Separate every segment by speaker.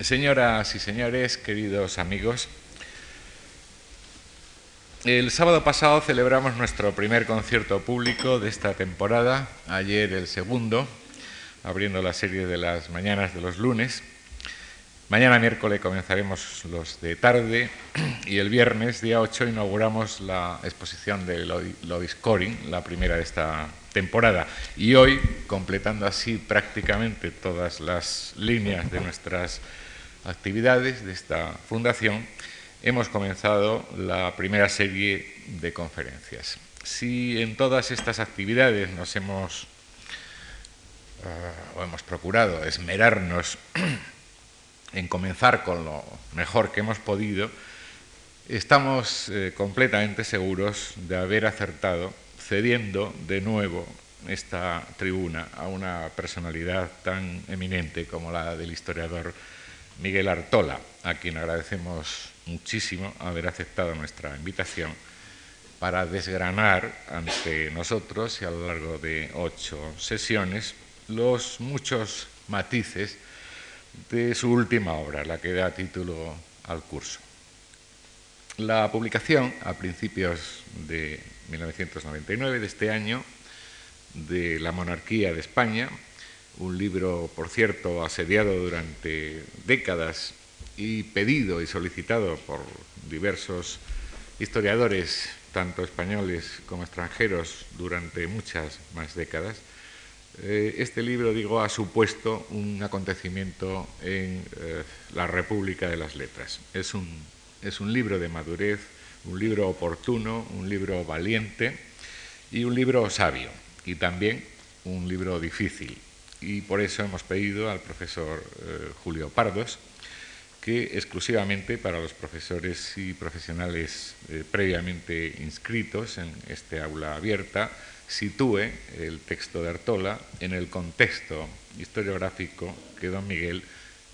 Speaker 1: Señoras y señores, queridos amigos, el sábado pasado celebramos nuestro primer concierto público de esta temporada, ayer el segundo, abriendo la serie de las mañanas de los lunes. Mañana miércoles comenzaremos los de tarde y el viernes, día 8, inauguramos la exposición de Lobby Scoring, la primera de esta temporada. Y hoy, completando así prácticamente todas las líneas de nuestras actividades de esta fundación, hemos comenzado la primera serie de conferencias. Si en todas estas actividades nos hemos, uh, o hemos procurado esmerarnos en comenzar con lo mejor que hemos podido, estamos eh, completamente seguros de haber acertado cediendo de nuevo esta tribuna a una personalidad tan eminente como la del historiador Miguel Artola, a quien agradecemos muchísimo haber aceptado nuestra invitación para desgranar ante nosotros y a lo largo de ocho sesiones los muchos matices de su última obra, la que da título al curso. La publicación, a principios de 1999, de este año, de La monarquía de España, un libro, por cierto, asediado durante décadas y pedido y solicitado por diversos historiadores, tanto españoles como extranjeros, durante muchas más décadas, eh, este libro, digo, ha supuesto un acontecimiento en eh, la República de las Letras. Es un, es un libro de madurez, un libro oportuno, un libro valiente y un libro sabio, y también un libro difícil. Y por eso hemos pedido al profesor eh, Julio Pardos, que exclusivamente para los profesores y profesionales eh, previamente inscritos en este aula abierta sitúe el texto de Artola en el contexto historiográfico que don Miguel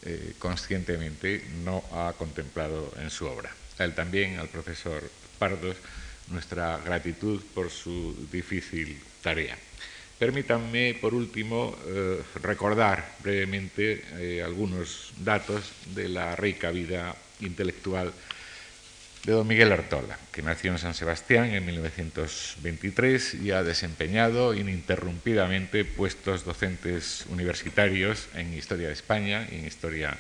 Speaker 1: eh, conscientemente no ha contemplado en su obra. A él también, al profesor Pardos, nuestra gratitud por su difícil tarea. Permítanme, por último, eh, recordar brevemente eh, algunos datos de la rica vida intelectual de don Miguel Artola, que nació en San Sebastián en 1923 y ha desempeñado ininterrumpidamente puestos docentes universitarios en Historia de España y en Historia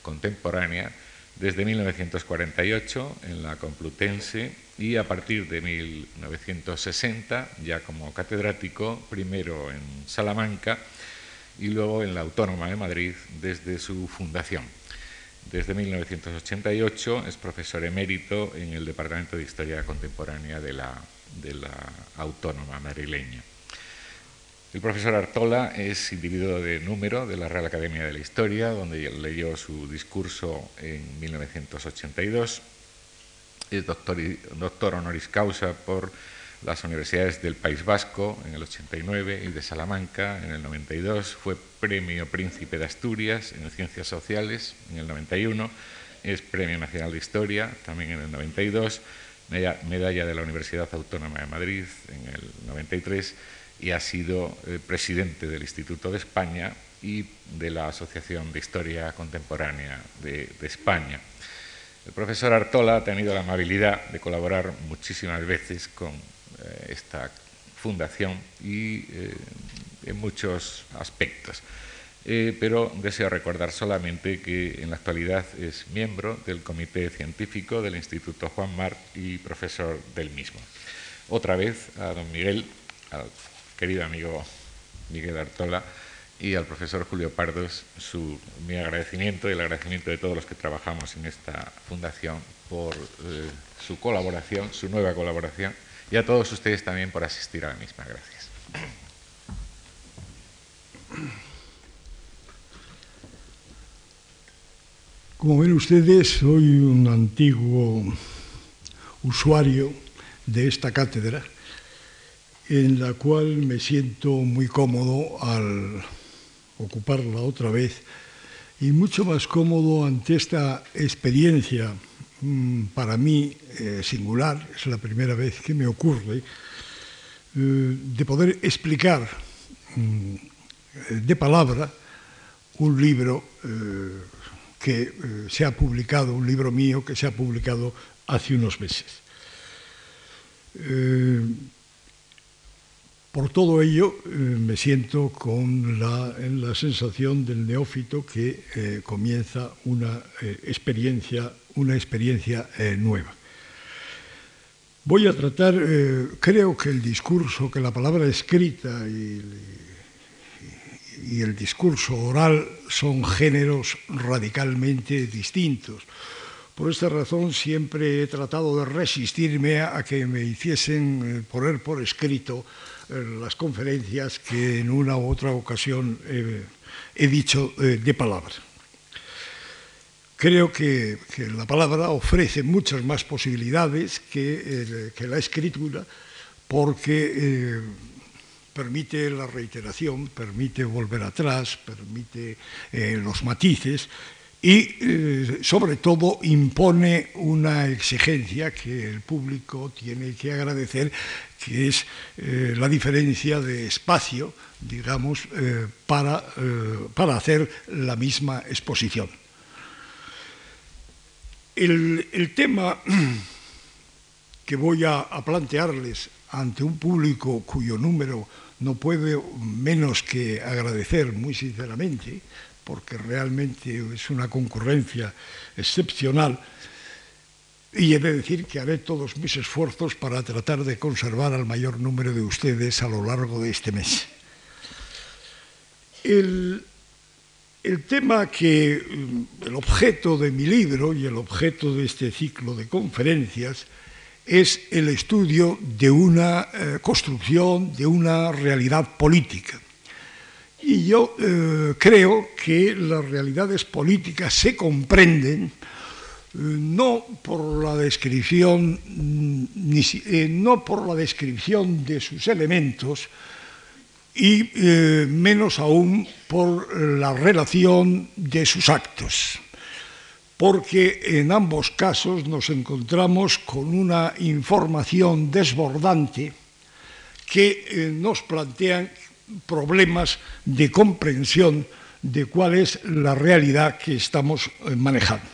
Speaker 1: Contemporánea desde 1948 en la Complutense y a partir de 1960 ya como catedrático, primero en Salamanca y luego en la Autónoma de Madrid desde su fundación. Desde 1988 es profesor emérito en el Departamento de Historia Contemporánea de la, Autónoma madrileña. El profesor Artola es individuo de número de la Real Academia de la Historia, donde leyó su discurso en 1982. Es doctor, doctor honoris causa por las universidades del País Vasco en el 89 y de Salamanca en el 92. Fue premio Príncipe de Asturias en Ciencias Sociales en el 91. Es Premio Nacional de Historia también en el 92. Medalla de la Universidad Autónoma de Madrid en el 93 y ha sido eh, presidente del Instituto de España y de la Asociación de Historia Contemporánea de, España. El profesor Artola ha tenido la amabilidad de colaborar muchísimas veces con eh, esta fundación y eh, en muchos aspectos. pero deseo recordar solamente que en la actualidad es miembro del Comité Científico del Instituto Juan Marc y profesor del mismo. Otra vez a don Miguel, querido amigo Miguel Artola y al profesor Julio Pardos su, mi agradecimiento y el agradecimiento de todos los que trabajamos en esta fundación por eh, su colaboración, su nueva colaboración y a todos ustedes también por asistir a la misma. Gracias.
Speaker 2: Como ven ustedes, soy un antiguo usuario de esta cátedra en la cual me siento muy cómodo al ocuparla otra vez y mucho más cómodo ante esta experiencia mm, para mí eh, singular, es la primera vez que me ocurre, eh, de poder explicar mm, de palabra un libro eh, que se ha publicado, un libro mío que se ha publicado hace unos meses. Eh, por todo ello, eh, me siento con la, sensación del neófito que comienza una experiencia, una experiencia nueva. Voy a tratar, creo que el discurso, que la palabra escrita y, el discurso oral son géneros radicalmente distintos. Por esta razón siempre he tratado de resistirme a que me hiciesen eh, poner por escrito eh, las conferencias que en una u otra ocasión he dicho eh, de palabra. Creo que, la palabra ofrece muchas más posibilidades que, la escritura porque permite la reiteración, permite volver atrás, permite eh, los matices y eh, sobre todo impone una exigencia que el público tiene que agradecer, que es eh, la diferencia de espacio, digamos, para, para, hacer la misma exposición. El, el tema que voy a, a plantearles ante un público cuyo número no puedo menos que agradecer muy sinceramente, porque realmente es una concurrencia excepcional, y he de decir que haré todos mis esfuerzos para tratar de conservar al mayor número de ustedes a lo largo de este mes. El, el tema que, el objeto de mi libro y el objeto de este ciclo de conferencias es el estudio de una eh, construcción, de una realidad política. Y yo eh, creo que las realidades políticas se comprenden eh, no por la descripción no por la descripción de sus elementos y menos aún por la relación de sus actos. Porque en ambos casos nos encontramos con una información desbordante que eh, nos plantean problemas de comprensión de cuál es la realidad que estamos eh, manejando.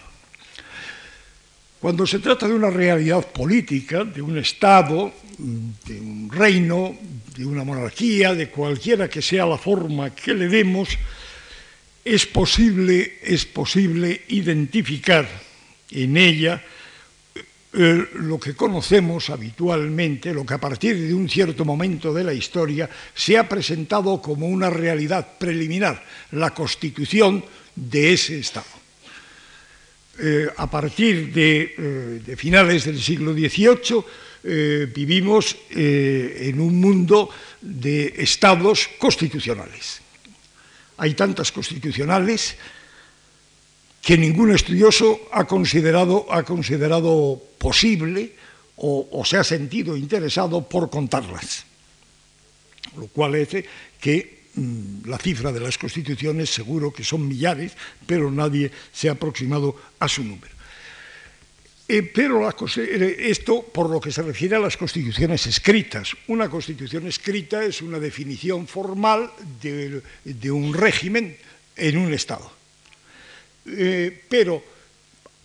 Speaker 2: Cuando se trata de una realidad política, de un Estado, de un reino, de una monarquía, de cualquiera que sea la forma que le demos, es posible, es posible identificar en ella eh, lo que conocemos habitualmente, lo que a partir de un cierto momento de la historia se ha presentado como una realidad preliminar, la constitución de ese Estado. Eh, a partir de, eh, de, finales del siglo XVIII vivimos en un mundo de estados constitucionales hay tantas constitucionales que ningún estudioso ha considerado, ha considerado posible o, se ha sentido interesado por contarlas. Lo cual hace que mmm, la cifra de las constituciones seguro que son millares, pero nadie se ha aproximado a su número. Eh, pero eh, esto por lo que se refiere a las constituciones escritas. Una constitución escrita es una definición formal de un régimen en un Estado. Eh, pero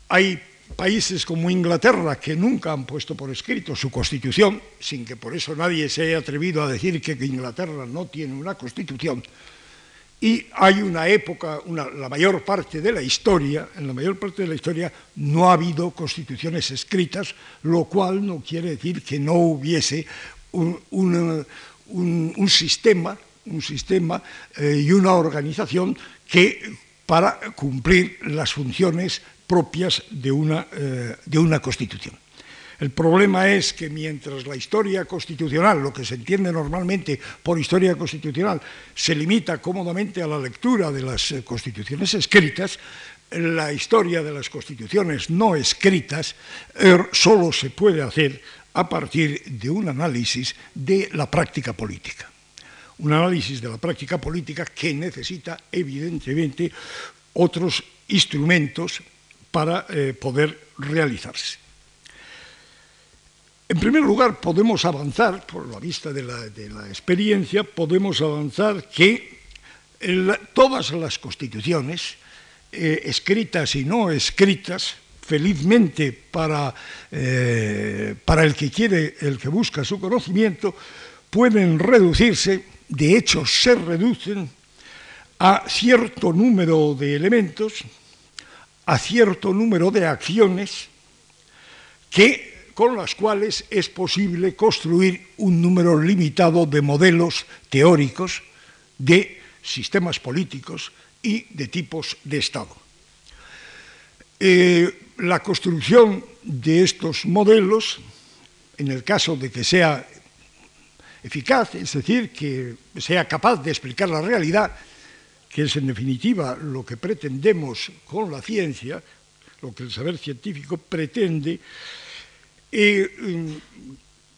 Speaker 2: hay países como Inglaterra que nunca han puesto por escrito su constitución, sin que por eso nadie se haya atrevido a decir que Inglaterra no tiene una constitución, y hay una época, la mayor parte de la historia, en la mayor parte de la historia no ha habido constituciones escritas, lo cual no quiere decir que no hubiese un sistema, un sistema eh, y una organización que para cumplir las funciones propias de una, eh, de una constitución. El problema es que mientras la historia constitucional, lo que se entiende normalmente por historia constitucional, se limita cómodamente a la lectura de las eh, constituciones escritas, la historia de las constituciones no escritas er, solo se puede hacer a partir de un análisis de la práctica política. Un análisis de la práctica política que necesita, evidentemente, otros instrumentos para eh, poder realizarse. En primer lugar, podemos avanzar, por la vista de la, experiencia, podemos avanzar que todas las constituciones eh, escritas y no escritas, felizmente para, eh, para el que quiere, el que busca su conocimiento, pueden reducirse, de hecho se reducen a cierto número de elementos, a cierto número de acciones que, con las cuales es posible construir un número limitado de modelos teóricos de sistemas políticos y de tipos de Estado. Eh, la construcción de estos modelos, en el caso de que sea eficaz, es decir, que sea capaz de explicar la realidad, que es en definitiva lo que pretendemos con la ciencia, lo que el saber científico pretende, mm,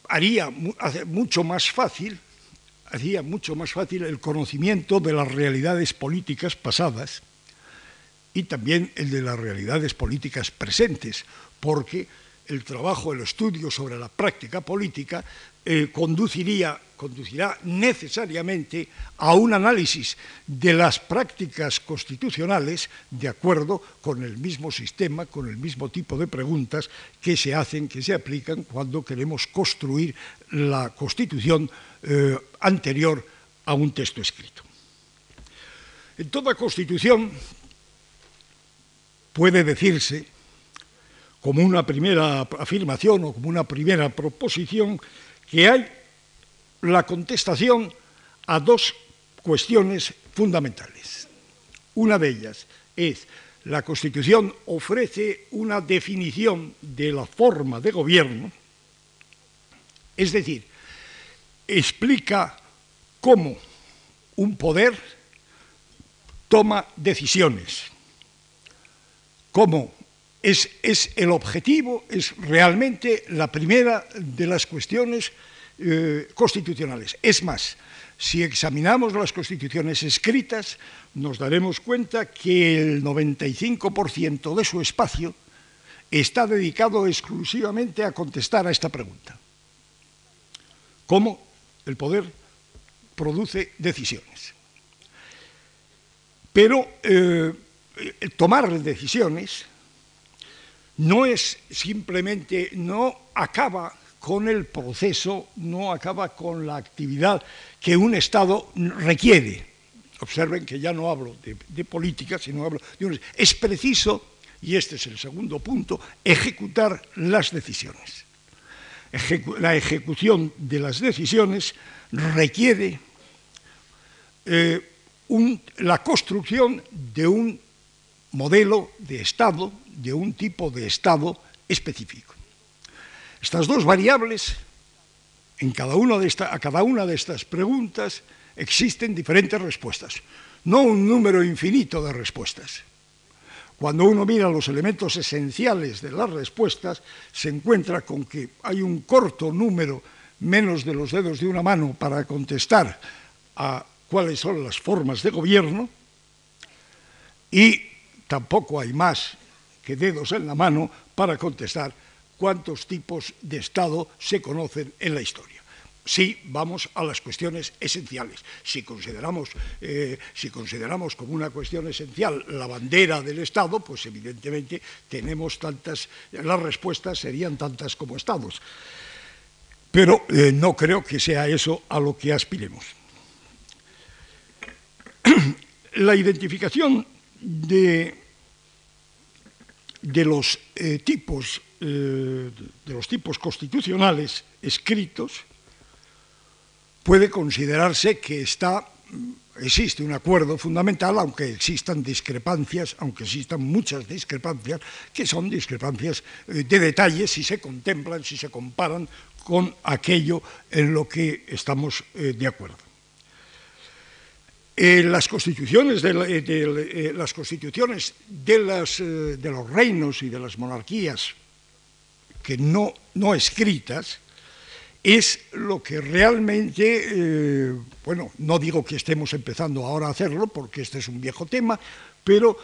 Speaker 2: haría mucho más fácil, mucho más fácil el conocimiento de las realidades políticas pasadas y también el de las realidades políticas presentes, porque el trabajo, el estudio sobre la práctica política eh, conduciría, conducirá necesariamente a un análisis de las prácticas constitucionales de acuerdo con el mismo sistema, con el mismo tipo de preguntas que se hacen, que se aplican cuando queremos construir la constitución eh, anterior a un texto escrito. En toda constitución puede decirse como una primera afirmación o como una primera proposición que hay la contestación a dos cuestiones fundamentales. Una de ellas es la Constitución ofrece una definición de la forma de gobierno, es decir, explica cómo un poder toma decisiones, cómo es, el objetivo, es realmente la primera de las cuestiones eh, constitucionales. Es más, si examinamos las constituciones escritas, nos daremos cuenta que el 95% de su espacio está dedicado exclusivamente a contestar a esta pregunta. ¿Cómo el poder produce decisiones? Pero eh, tomar decisiones no es simplemente, no acaba con el proceso, no acaba con la actividad que un Estado requiere. Observen que ya no hablo de, política, sino hablo de un... Es preciso, y este es el segundo punto, ejecutar las decisiones. la ejecución de las decisiones requiere eh, la construcción de un modelo de Estado, de un tipo de Estado específico. Estas dos variables, en cada una de a cada una de estas preguntas existen diferentes respuestas, no un número infinito de respuestas. Cuando uno mira los elementos esenciales de las respuestas, se encuentra con que hay un corto número, menos de los dedos de una mano, para contestar a cuáles son las formas de gobierno, y tampoco hay más que dedos en la mano para contestar cuántos tipos de Estado se conocen en la historia. Si vamos a las cuestiones esenciales. Si consideramos, eh, si consideramos como una cuestión esencial la bandera del Estado, pues evidentemente tenemos tantas, las respuestas serían tantas como Estados. Pero eh, no creo que sea eso a lo que aspiremos. La identificación de, de los eh, tipos eh, de los tipos constitucionales escritos puede considerarse que está existe un acuerdo fundamental, aunque existan discrepancias, aunque existan muchas discrepancias, que son discrepancias eh, de detalles si se contemplan, si se comparan con aquello en lo que estamos de acuerdo. Eh, las constituciones, de, eh, las constituciones de, los reinos y de las monarquías que no, escritas es lo que realmente, eh, bueno, no digo que estemos empezando ahora a hacerlo porque este es un viejo tema, pero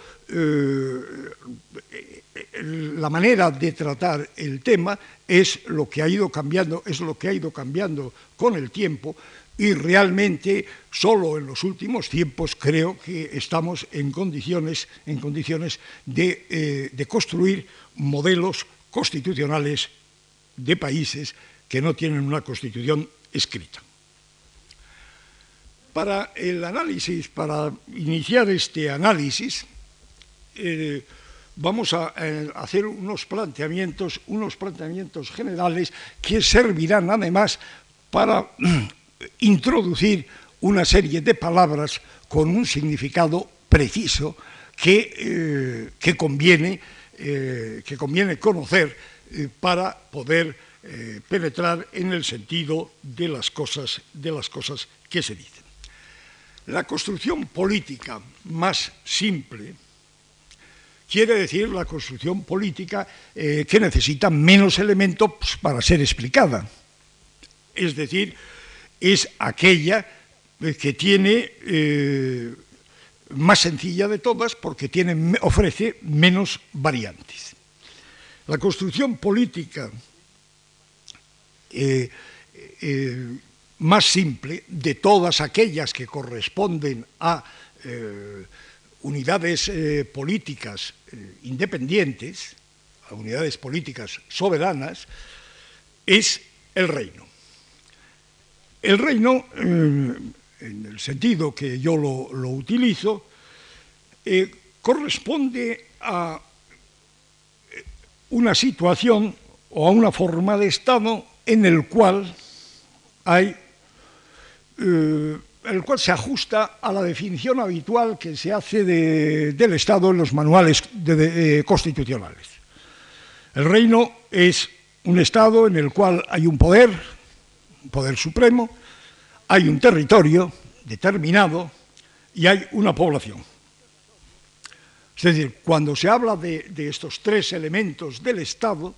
Speaker 2: la manera de tratar el tema es lo que ha ido cambiando, es lo que ha ido cambiando con el tiempo y realmente solo en los últimos tiempos creo que estamos en condiciones, en condiciones de, eh, de construir modelos constitucionales de países que no tienen una constitución escrita. Para el análisis, para iniciar este análisis, eh, vamos a eh, hacer unos planteamientos, unos planteamientos generales que servirán además para introducir una serie de palabras con un significado preciso que, eh, que, conviene, que conviene, conocer para poder penetrar en el sentido de las cosas, de las cosas que se dicen. La construcción política más simple quiere decir la construcción política eh, que necesita menos elementos para ser explicada. Es decir, es aquella eh, que tiene eh, más sencilla de todas porque tiene, ofrece menos variantes. La construcción política más simple de todas aquellas que corresponden a eh, unidades eh, políticas eh, independientes, a unidades políticas soberanas, es el reino. El reino, en el sentido que yo lo, utilizo, corresponde a una situación o a una forma de Estado en el cual hay eh, el cual se ajusta a la definición habitual que se hace del Estado en los manuales constitucionales. El reino es un Estado en el cual hay un poder, poder supremo, hay un territorio determinado y hay una población. Es decir, cuando se habla de estos tres elementos del Estado,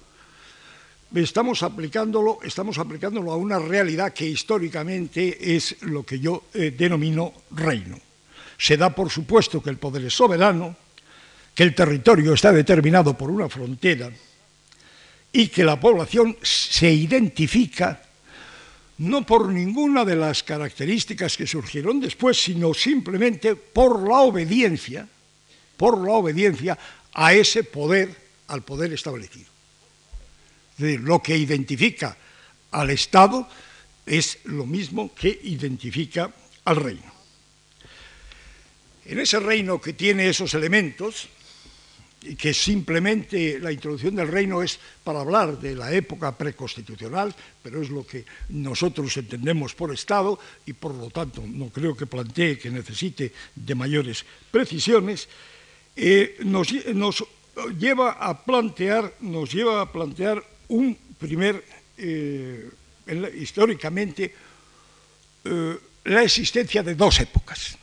Speaker 2: estamos aplicándolo, estamos aplicándolo a una realidad que históricamente es lo que yo eh, denomino reino. Se da por supuesto que el poder es soberano, que el territorio está determinado por una frontera y que la población se identifica no por ninguna de las características que surgieron después, sino simplemente por la obediencia, por la obediencia a ese poder, al poder establecido. Lo que identifica al Estado es lo mismo que identifica al reino. En ese reino que tiene esos elementos, que simplemente la introducción del reino es para hablar de la época preconstitucional, pero es lo que nosotros entendemos por Estado y por lo tanto no creo que plantee que necesite de mayores precisiones, eh, nos, lleva a plantear, nos lleva a plantear un primer, eh, históricamente, eh, la existencia de dos épocas.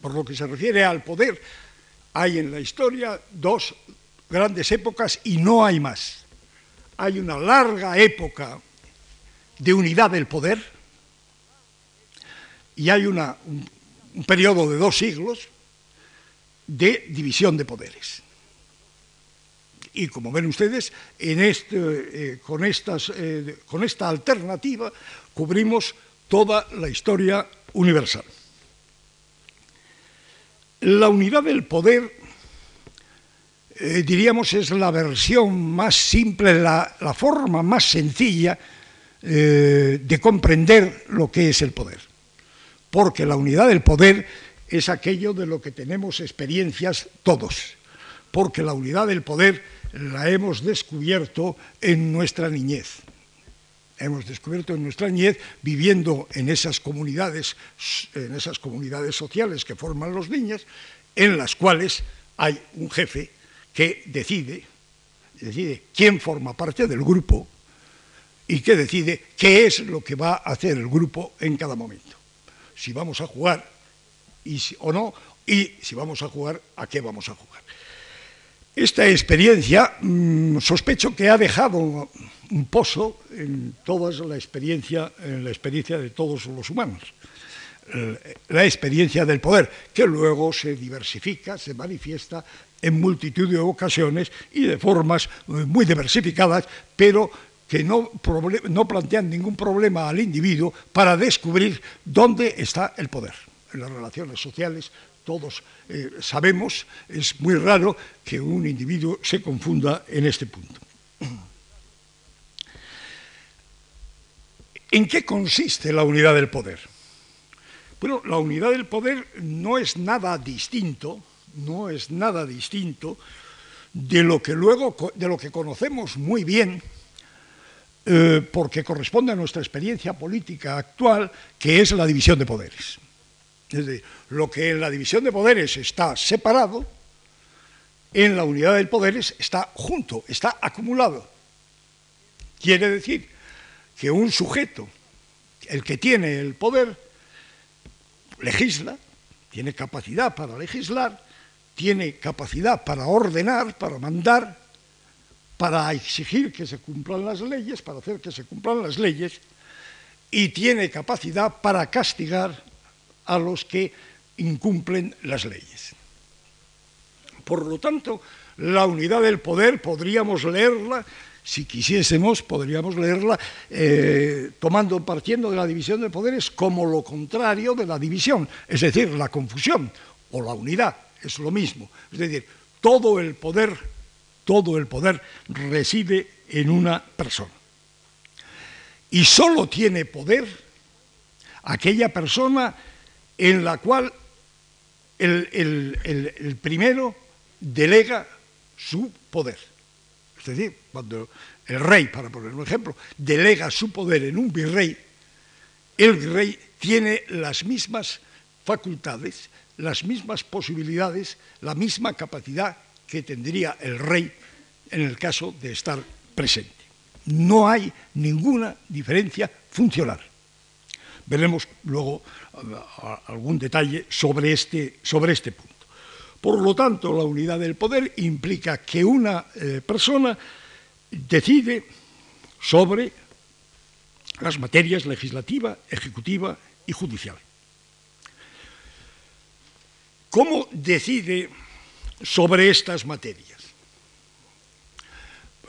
Speaker 2: Por lo que se refiere al poder, hay en la historia dos grandes épocas y no hay más. Hay una larga época de unidad del poder y hay una, un, un periodo de dos siglos de división de poderes y como ven ustedes, este, eh, eh, con esta alternativa cubrimos toda la historia universal. La unidad del poder, eh, diríamos, es la versión más simple, la, la forma más sencilla de comprender lo que es el poder. Porque la unidad del poder es aquello de lo que tenemos experiencias todos. Porque la unidad del poder la hemos descubierto en nuestra niñez. Hemos descubierto en nuestra niñez viviendo en esas comunidades, en esas comunidades sociales que forman los niños, en las cuales hay un jefe que decide, decide quién forma parte del grupo y que decide qué es lo que va a hacer el grupo en cada momento. Si vamos a jugar y o no, y si vamos a jugar, a qué vamos a jugar. Esta experiencia mmm, sospecho que ha dejado un pozo en toda la experiencia, en la experiencia de todos los humanos. La experiencia del poder, que luego se diversifica, se manifiesta en multitud de ocasiones y de formas muy diversificadas, pero que no plantean ningún problema al individuo para descubrir dónde está el poder. En las relaciones sociales todos eh, sabemos, es muy raro que un individuo se confunda en este punto. ¿En qué consiste la unidad del poder? Bueno, la unidad del poder no es nada distinto, no es nada distinto de lo que luego, de lo que conocemos muy bien, eh, porque corresponde a nuestra experiencia política actual, que es la división de poderes. Es decir, lo que en la división de poderes está separado, en la unidad del poderes está junto, está acumulado. Quiere decir que un sujeto, el que tiene el poder, legisla, tiene capacidad para legislar, tiene capacidad para ordenar, para mandar, para exigir que se cumplan las leyes, para hacer que se cumplan las leyes, y tiene capacidad para castigar a los que incumplen las leyes. Por lo tanto, la unidad del poder podríamos leerla, si quisiésemos, podríamos leerla eh, tomando, partiendo de la división de poderes como lo contrario de la división, es decir, la confusión o la unidad, es lo mismo. Es decir, todo el poder, todo el poder reside en una persona. Y solo tiene poder aquella persona en la cual el, primero delega su poder. Es decir, cuando el rey, para poner un ejemplo, delega su poder en un virrey, el virrey tiene las mismas facultades, las mismas posibilidades, la misma capacidad que tendría el rey en el caso de estar presente. No hay ninguna diferencia funcional. Veremos luego algún detalle sobre este, sobre este punto. Por lo tanto, la unidad del poder implica que una eh, persona decide sobre las materias legislativa, ejecutiva y judicial. ¿Cómo decide sobre estas materias?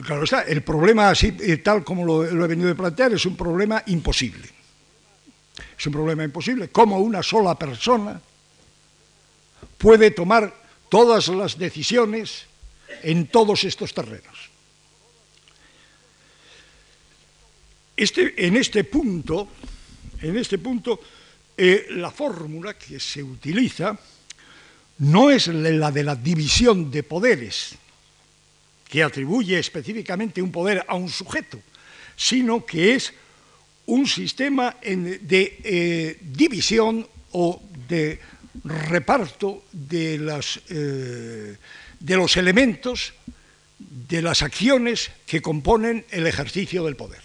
Speaker 2: Claro está, el problema así, eh, tal como lo, lo he venido a plantear, es un problema imposible es un problema imposible. ¿Cómo una sola persona puede tomar todas las decisiones en todos estos terrenos? Este, en este punto, en este punto eh, la fórmula que se utiliza no es la de la división de poderes, que atribuye específicamente un poder a un sujeto, sino que es un sistema de eh, división o de reparto de, eh, de los elementos, de las acciones que componen el ejercicio del poder.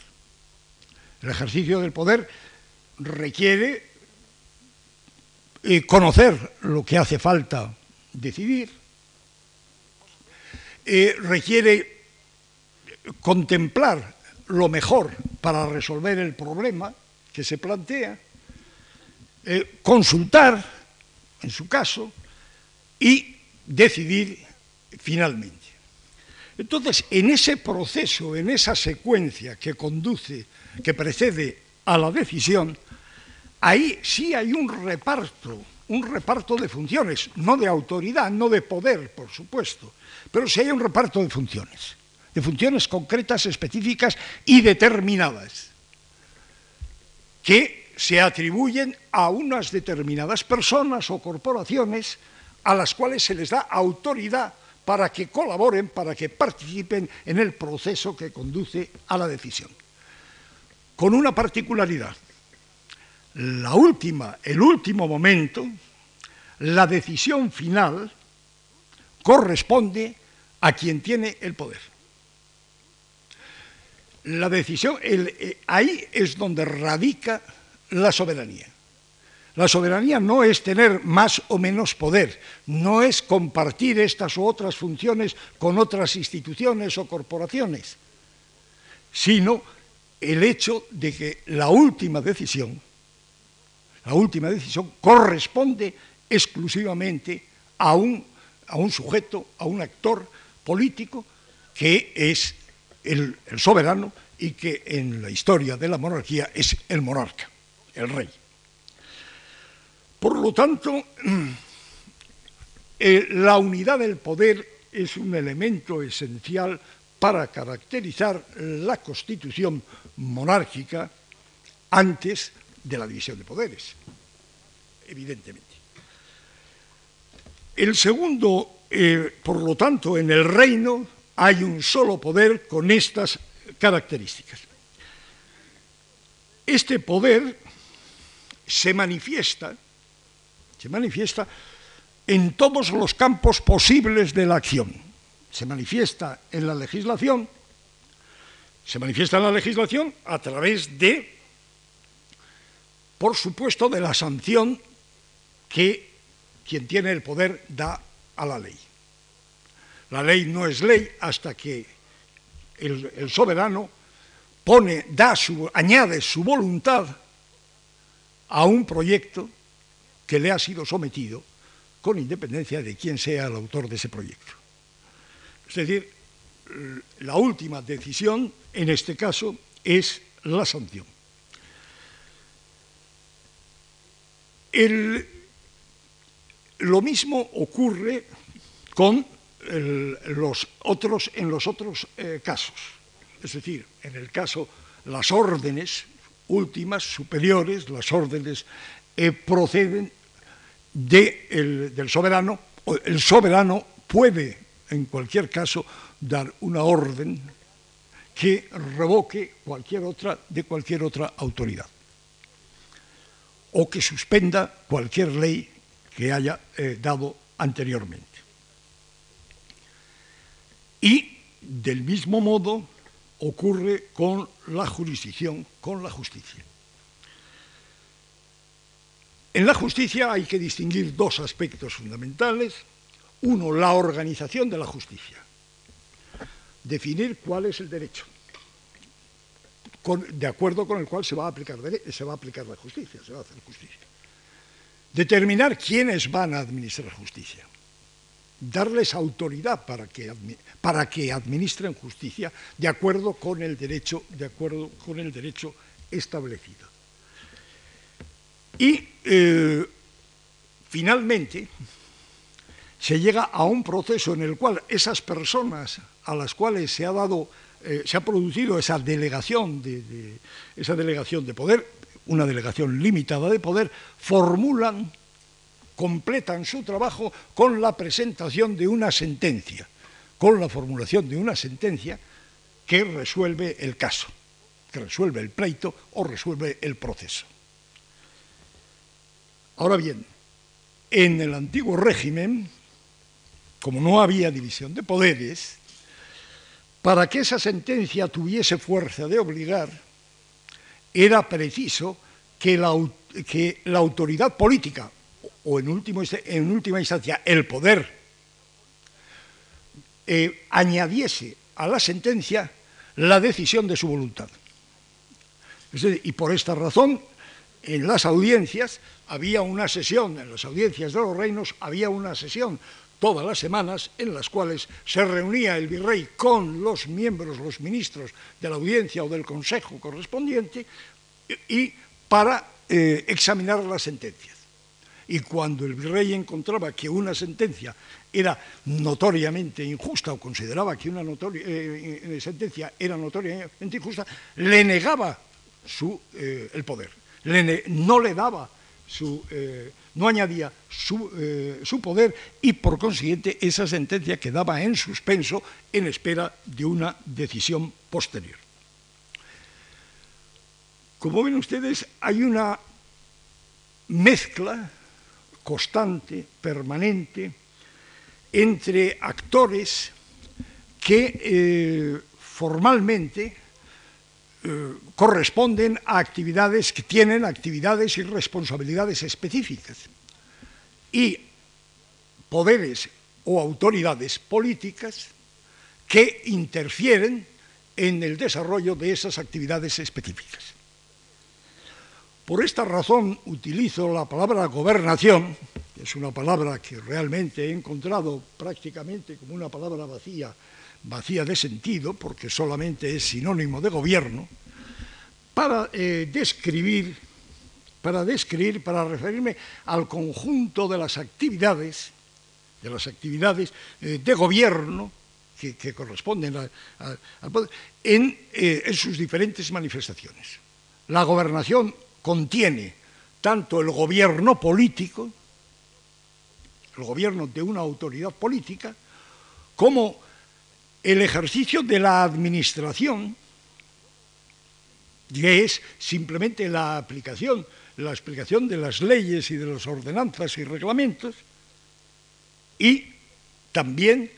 Speaker 2: El ejercicio del poder requiere eh, conocer lo que hace falta decidir, requiere contemplar lo mejor para resolver el problema que se plantea, eh, consultar, en su caso, y decidir finalmente. Entonces, en ese proceso, en esa secuencia que conduce, que precede a la decisión, ahí sí hay un reparto, un reparto de funciones, no de autoridad, no de poder, por supuesto, pero sí hay un reparto de funciones de funciones concretas, específicas y determinadas, que se atribuyen a unas determinadas personas o corporaciones a las cuales se les da autoridad para que colaboren, para que participen en el proceso que conduce a la decisión. Con una particularidad, la última, el último momento, la decisión final corresponde a quien tiene el poder la decisión, eh, ahí es donde radica la soberanía. La soberanía no es tener más o menos poder, no es compartir estas u otras funciones con otras instituciones o corporaciones, sino el hecho de que la última decisión, la última decisión corresponde exclusivamente a un, a un sujeto, a un actor político que es el, soberano y que en la historia de la monarquía es el monarca, el rey. Por lo tanto, eh, la unidad del poder es un elemento esencial para caracterizar la constitución monárquica antes de la división de poderes, evidentemente. El segundo, eh, por lo tanto, en el reino hay un solo poder con estas características. Este poder se manifiesta, se manifiesta en todos los campos posibles de la acción. Se manifiesta en la legislación, se manifiesta en la legislación a través de, por supuesto, de la sanción que quien tiene el poder da a la ley. La ley no es ley hasta que el, soberano pone, da su, añade su voluntad a un proyecto que le ha sido sometido con independencia de quién sea el autor de ese proyecto. Es decir, la última decisión, en este caso, es la sanción. lo mismo ocurre con los otros, en los otros eh, casos. Es decir, en el caso, las órdenes últimas, superiores, las órdenes eh, proceden del soberano, el soberano puede, en cualquier caso, dar una orden que revoque cualquier otra de cualquier otra autoridad o que suspenda cualquier ley que haya eh, dado anteriormente. Y del mismo modo ocurre con la jurisdicción, con la justicia. En la justicia hay que distinguir dos aspectos fundamentales. Uno, la organización de la justicia. Definir cuál es el derecho, de acuerdo con el cual se va, a aplicar, se va a aplicar la justicia, se va a hacer justicia. Determinar quiénes van a administrar justicia darles autoridad para que, para que administren justicia de acuerdo con el derecho, de acuerdo con el derecho establecido. Y eh, finalmente se llega a un proceso en el cual esas personas a las cuales se ha dado, eh, se ha producido esa delegación de, esa delegación de poder, una delegación limitada de poder, formulan completan su trabajo con la presentación de una sentencia, con la formulación de una sentencia que resuelve el caso, que resuelve el pleito o resuelve el proceso. Ahora bien, en el antiguo régimen, como no había división de poderes, para que esa sentencia tuviese fuerza de obligar, era preciso que la, que la autoridad política o en, última instancia el poder eh, añadiese a la sentencia la decisión de su voluntad. y por esta razón, en las audiencias había una sesión, en las audiencias de los reinos había una sesión todas las semanas en las cuales se reunía el virrey con los miembros, los ministros de la audiencia o del consejo correspondiente y para eh, examinar la sentencia y cuando el virrey encontraba que una sentencia era notoriamente injusta o consideraba que una eh, eh, sentencia era notoriamente injusta, le negaba eh, el poder, no le daba su, no añadía su, su, poder y por consiguiente esa sentencia quedaba en suspenso en espera de una decisión posterior. Como ven ustedes, hay una mezcla constante, permanente, entre actores que eh, formalmente eh, corresponden a actividades que tienen actividades y responsabilidades específicas y poderes o autoridades políticas que interfieren en el desarrollo de esas actividades específicas. Por esta razón utilizo la palabra gobernación, es una palabra que realmente he encontrado prácticamente como una palabra vacía, vacía de sentido, porque solamente es sinónimo de gobierno, para eh, describir, para describir, para referirme al conjunto de las actividades, de las actividades eh, de gobierno que, corresponden al poder, en, eh, en sus diferentes manifestaciones. La gobernación contiene tanto el gobierno político, el gobierno de una autoridad política, como el ejercicio de la administración, que es simplemente la aplicación, la explicación de las leyes y de las ordenanzas y reglamentos, y también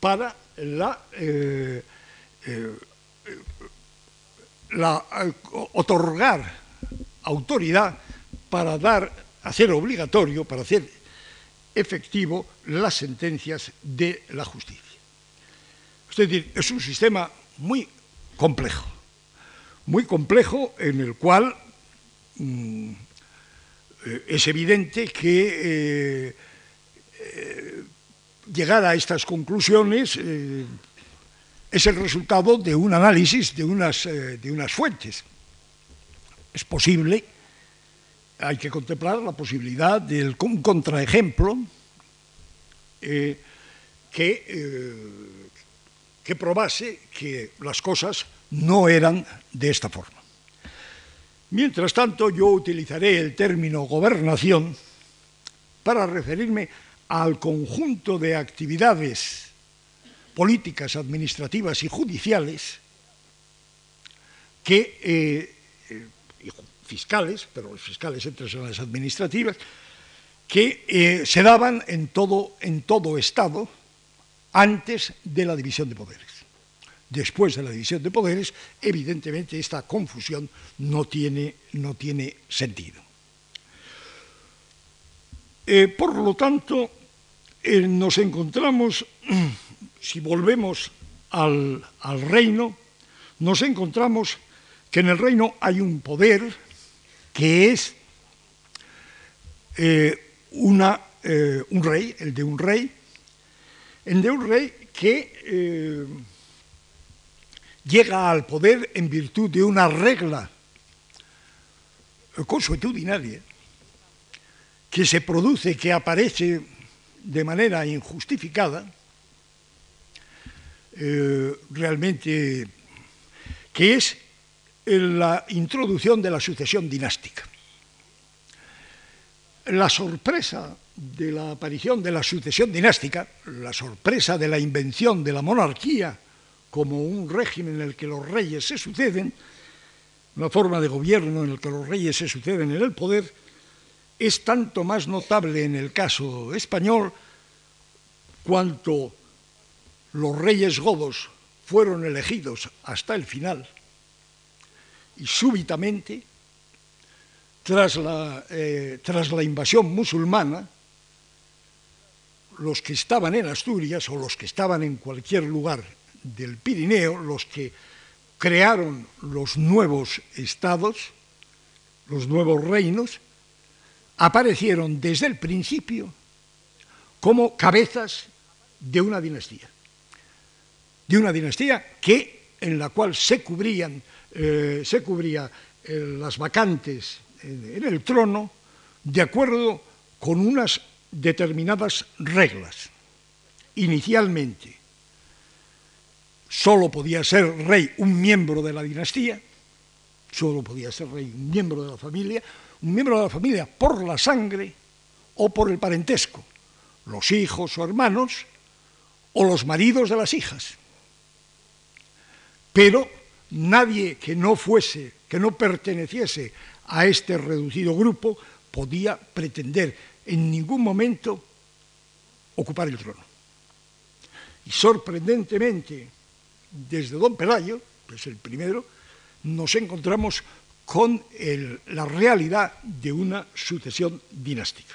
Speaker 2: para la, eh, eh, la otorgar autoridad para dar, hacer obligatorio, para hacer efectivo las sentencias de la justicia. Es decir, es un sistema muy complejo, muy complejo en el cual mm, eh, es evidente que eh, eh, llegar a estas conclusiones es el resultado de un análisis de unas, de unas fuentes. Es posible hay que contemplar la posibilidad de un contraejemplo eh, que, eh, que probase que las cosas no eran de esta forma. Mientras tanto, yo utilizaré el término gobernación para referirme al conjunto de actividades políticas, administrativas y judiciales que eh, fiscales, pero los fiscales entran en las administrativas, que eh, se daban en todo, en todo Estado antes de la división de poderes. Después de la división de poderes, evidentemente esta confusión no tiene, no tiene sentido. Eh, por lo tanto, eh, nos encontramos, si volvemos al, al reino, nos encontramos que en el reino hay un poder que es eh, una, eh, un rey, el de un rey, el de un rey que eh, llega al poder en virtud de una regla consuetudinaria que se produce, que aparece de manera injustificada, realmente, que es la introducción de la sucesión dinástica. La sorpresa de la aparición de la sucesión dinástica, la sorpresa de la invención de la monarquía como un régimen en el que los reyes se suceden, una forma de gobierno en el que los reyes se suceden en el poder, es tanto más notable en el caso español cuanto los reyes godos fueron elegidos hasta el final y súbitamente, tras la, eh, tras la invasión musulmana, los que estaban en Asturias o los que estaban en cualquier lugar del Pirineo, los que crearon los nuevos estados, los nuevos reinos, aparecieron desde el principio como cabezas de una dinastía. De una dinastía que, en la cual se cubrían eh, se cubría eh, las vacantes en, el trono de acuerdo con unas determinadas reglas. Inicialmente, solo podía ser rey un miembro de la dinastía, solo podía ser rey un miembro de la familia, un miembro de la familia por la sangre o por el parentesco, los hijos o hermanos o los maridos de las hijas. Pero nadie que no fuese, que no perteneciese a este reducido grupo, podía pretender en ningún momento ocupar el trono. Y sorprendentemente, desde don Pelayo, que es el primero, nos encontramos con la realidad de una sucesión dinástica.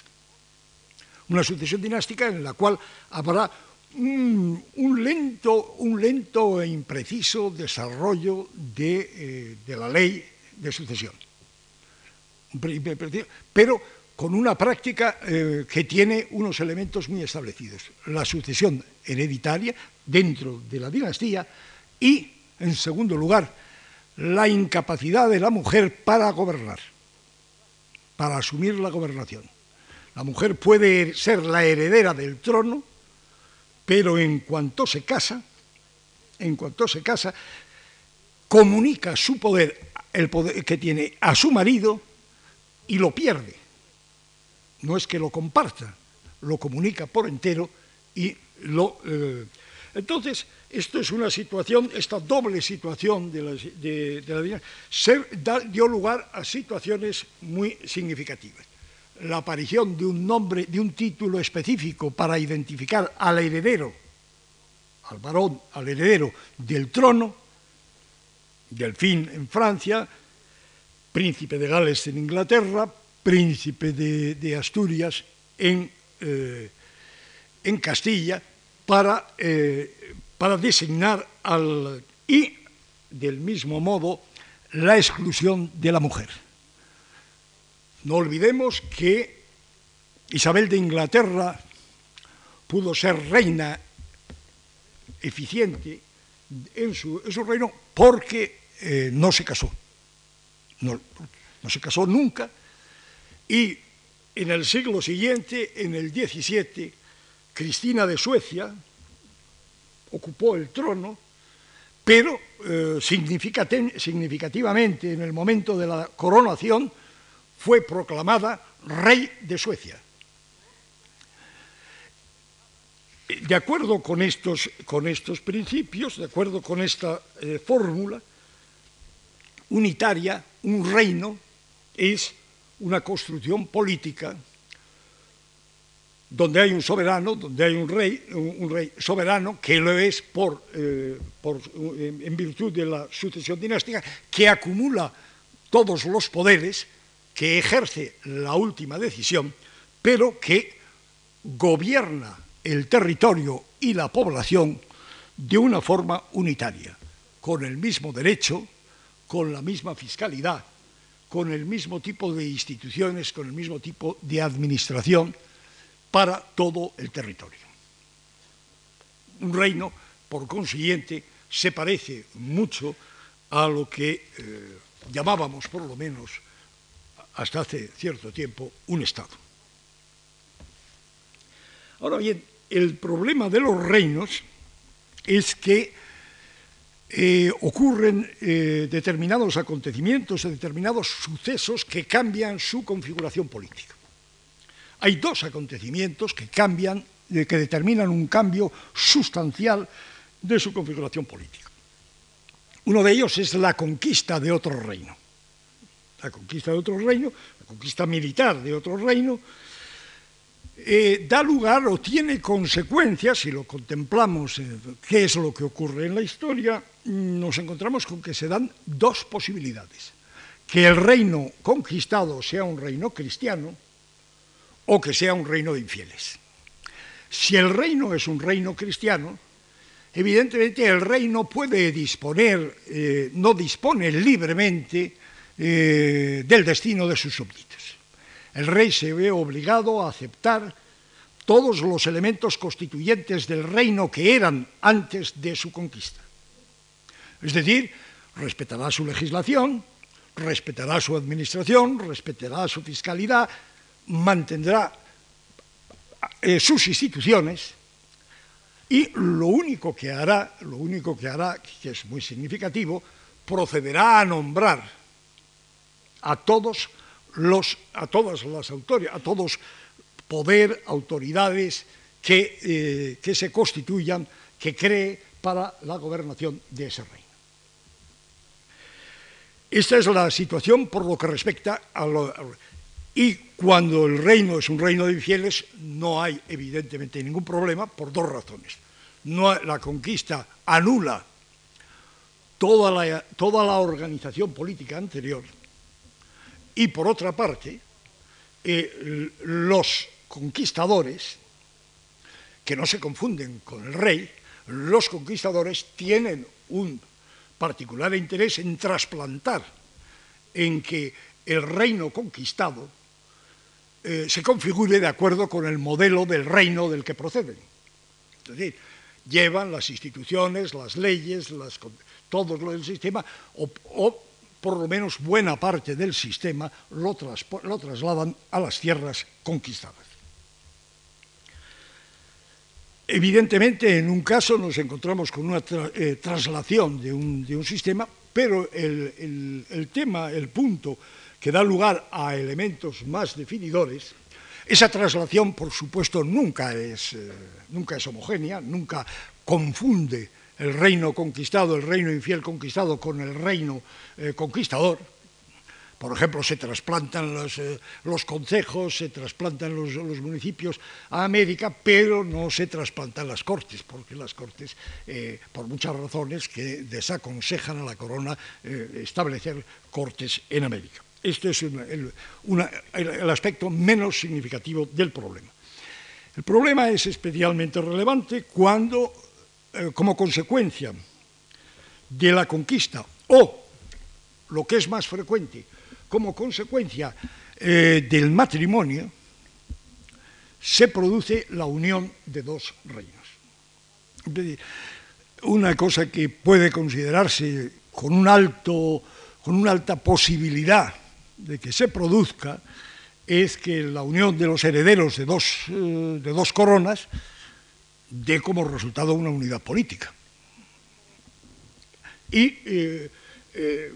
Speaker 2: Una sucesión dinástica en la cual habrá un, lento, un lento e impreciso desarrollo de, eh, de la ley de sucesión. Pero con una práctica eh, que tiene unos elementos muy establecidos. La sucesión hereditaria dentro de la dinastía y, en segundo lugar, la incapacidad de la mujer para gobernar, para asumir la gobernación. La mujer puede ser la heredera del trono, pero en cuanto se casa, en cuanto se casa, comunica su poder, el poder que tiene a su marido y lo pierde no es que lo comparta, lo comunica por entero y lo... Eh, entonces, esto es una situación, esta doble situación de la, de, dio lugar a situaciones muy significativas. La aparición de un nombre, de un título específico para identificar al heredero, al varón, al heredero del trono, fin en Francia, príncipe de Gales en Inglaterra, príncipe de, Asturias en, eh, en Castilla para, eh, para designar al... y, del mismo modo, la exclusión de la mujer. No olvidemos que Isabel de Inglaterra pudo ser reina eficiente en su, reino porque eh, no se casó. No, se casó nunca y en el siglo siguiente, en el XVII, Cristina de Suecia ocupó el trono, pero eh, significativamente en el momento de la coronación fue proclamada rey de Suecia. De acuerdo con estos, con estos principios, de acuerdo con esta eh, fórmula unitaria, un reino es una construcción política donde hay un soberano, donde hay un rey, un, rey soberano que lo es por, eh, en virtud de la sucesión dinástica, que acumula todos los poderes, que ejerce la última decisión, pero que gobierna el territorio y la población de una forma unitaria, con el mismo derecho, con la misma fiscalidad, con el mismo tipo de instituciones, con el mismo tipo de administración para todo el territorio. Un reino, por consiguiente, se parece mucho a lo que eh, llamábamos, por lo menos, hasta hace cierto tiempo, un Estado. Ahora bien, el problema de los reinos es que eh, ocurren eh, determinados acontecimientos, determinados sucesos que cambian su configuración política. Hay dos acontecimientos que cambian, eh, que determinan un cambio sustancial de su configuración política. Uno de ellos es la conquista de otro reino. La conquista de otro reino, la conquista militar de otro reino, eh, da lugar o tiene consecuencias, si lo contemplamos, eh, qué es lo que ocurre en la historia, nos encontramos con que se dan dos posibilidades. Que el reino conquistado sea un reino cristiano o que sea un reino de infieles. Si el reino es un reino cristiano, evidentemente el reino puede disponer, eh, no dispone libremente del destino de sus súbditos el rey se ve obligado a aceptar todos los elementos constituyentes del reino que eran antes de su conquista. Es decir, respetará su legislación, respetará su administración, respetará su fiscalidad, mantendrá eh, sus instituciones y lo único que hará, lo único que hará, que es muy significativo, procederá a nombrar a todos a todas las autoridades, a todos poder, autoridades que, eh, que se constituyan, que cree para la gobernación de ese reino. Esta es la situación por lo que respecta a lo, y cuando el reino es un reino de infieles, no hay evidentemente ningún problema por dos razones. No, la conquista anula toda la, toda la organización política anterior, y por otra parte, eh, los conquistadores, que no se confunden con el rey, los conquistadores tienen un particular interés en trasplantar, en que el reino conquistado eh, se configure de acuerdo con el modelo del reino del que proceden. Es decir, llevan las instituciones, las leyes, las, todo lo del sistema, o, por lo menos buena parte del sistema lo, lo trasladan a las tierras conquistadas. Evidentemente, en un caso nos encontramos con una eh, traslación de un, sistema, pero el, tema, el punto que da lugar a elementos más definidores, esa traslación, por supuesto, nunca es, eh, nunca es homogénea, nunca confunde el reino conquistado, el reino infiel conquistado con el reino eh, conquistador, por ejemplo, se trasplantan los, eh, los concejos, se trasplantan los, municipios a América, pero no se trasplantan las cortes, porque las cortes, eh, por muchas razones, que desaconsejan a la corona eh, establecer cortes en América. Este es el aspecto menos significativo del problema. El problema es especialmente relevante cuando, como consecuencia de la conquista o, lo que es más frecuente, como consecuencia eh, del matrimonio, se produce la unión de dos reinos. Una cosa que puede considerarse con, un alto, con una alta posibilidad de que se produzca es que la unión de los herederos de dos, eh, de dos coronas dé como resultado una unidad política. Y eh, eh,